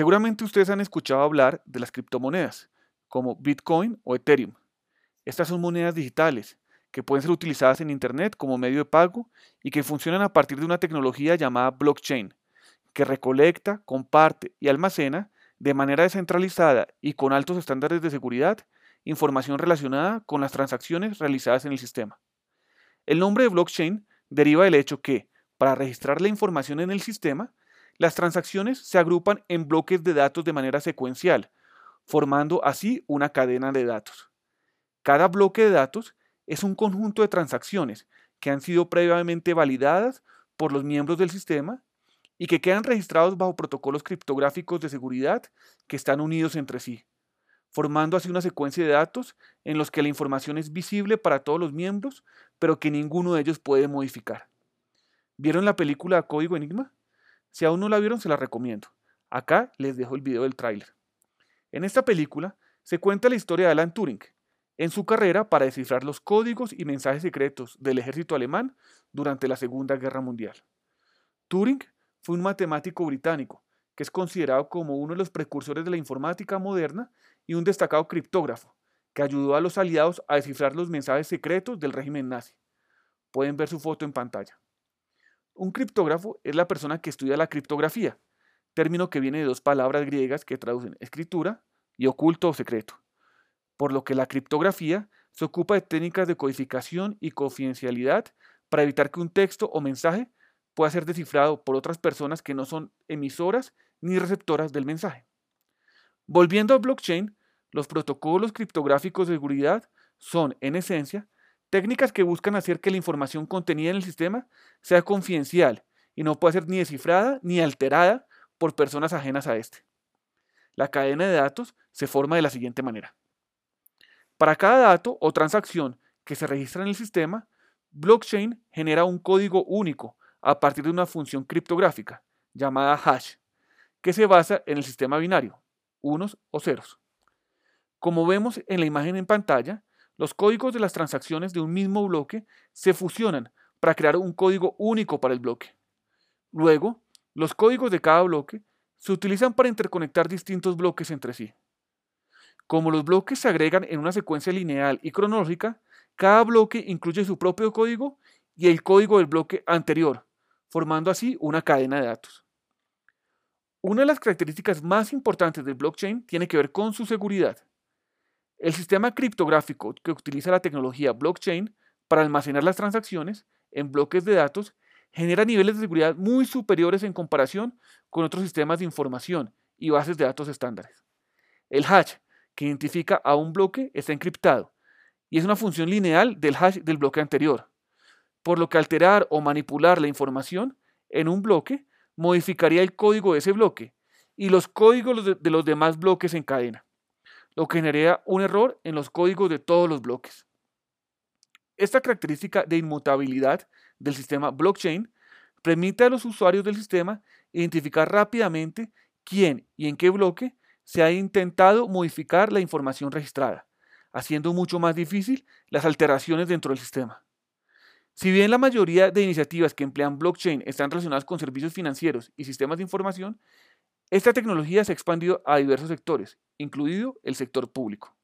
Seguramente ustedes han escuchado hablar de las criptomonedas, como Bitcoin o Ethereum. Estas son monedas digitales que pueden ser utilizadas en Internet como medio de pago y que funcionan a partir de una tecnología llamada blockchain, que recolecta, comparte y almacena de manera descentralizada y con altos estándares de seguridad información relacionada con las transacciones realizadas en el sistema. El nombre de blockchain deriva del hecho que, para registrar la información en el sistema, las transacciones se agrupan en bloques de datos de manera secuencial, formando así una cadena de datos. Cada bloque de datos es un conjunto de transacciones que han sido previamente validadas por los miembros del sistema y que quedan registrados bajo protocolos criptográficos de seguridad que están unidos entre sí, formando así una secuencia de datos en los que la información es visible para todos los miembros, pero que ninguno de ellos puede modificar. ¿Vieron la película Código Enigma? Si aún no la vieron, se la recomiendo. Acá les dejo el video del tráiler. En esta película se cuenta la historia de Alan Turing, en su carrera para descifrar los códigos y mensajes secretos del ejército alemán durante la Segunda Guerra Mundial. Turing fue un matemático británico que es considerado como uno de los precursores de la informática moderna y un destacado criptógrafo que ayudó a los aliados a descifrar los mensajes secretos del régimen nazi. Pueden ver su foto en pantalla. Un criptógrafo es la persona que estudia la criptografía, término que viene de dos palabras griegas que traducen escritura y oculto o secreto, por lo que la criptografía se ocupa de técnicas de codificación y confidencialidad para evitar que un texto o mensaje pueda ser descifrado por otras personas que no son emisoras ni receptoras del mensaje. Volviendo al blockchain, los protocolos criptográficos de seguridad son, en esencia, técnicas que buscan hacer que la información contenida en el sistema sea confidencial y no pueda ser ni descifrada ni alterada por personas ajenas a este. La cadena de datos se forma de la siguiente manera. Para cada dato o transacción que se registra en el sistema, blockchain genera un código único a partir de una función criptográfica llamada hash, que se basa en el sistema binario, unos o ceros. Como vemos en la imagen en pantalla, los códigos de las transacciones de un mismo bloque se fusionan para crear un código único para el bloque. Luego, los códigos de cada bloque se utilizan para interconectar distintos bloques entre sí. Como los bloques se agregan en una secuencia lineal y cronológica, cada bloque incluye su propio código y el código del bloque anterior, formando así una cadena de datos. Una de las características más importantes del blockchain tiene que ver con su seguridad. El sistema criptográfico que utiliza la tecnología blockchain para almacenar las transacciones en bloques de datos genera niveles de seguridad muy superiores en comparación con otros sistemas de información y bases de datos estándares. El hash, que identifica a un bloque, está encriptado y es una función lineal del hash del bloque anterior por lo que alterar o manipular la información en un bloque modificaría el código de ese bloque y los códigos de los demás bloques en cadena, lo que generaría un error en los códigos de todos los bloques. Esta característica de inmutabilidad del sistema blockchain permite a los usuarios del sistema identificar rápidamente quién y en qué bloque se ha intentado modificar la información registrada, haciendo mucho más difícil las alteraciones dentro del sistema. Si bien la mayoría de iniciativas que emplean blockchain están relacionadas con servicios financieros y sistemas de información, esta tecnología se ha expandido a diversos sectores, incluido el sector público.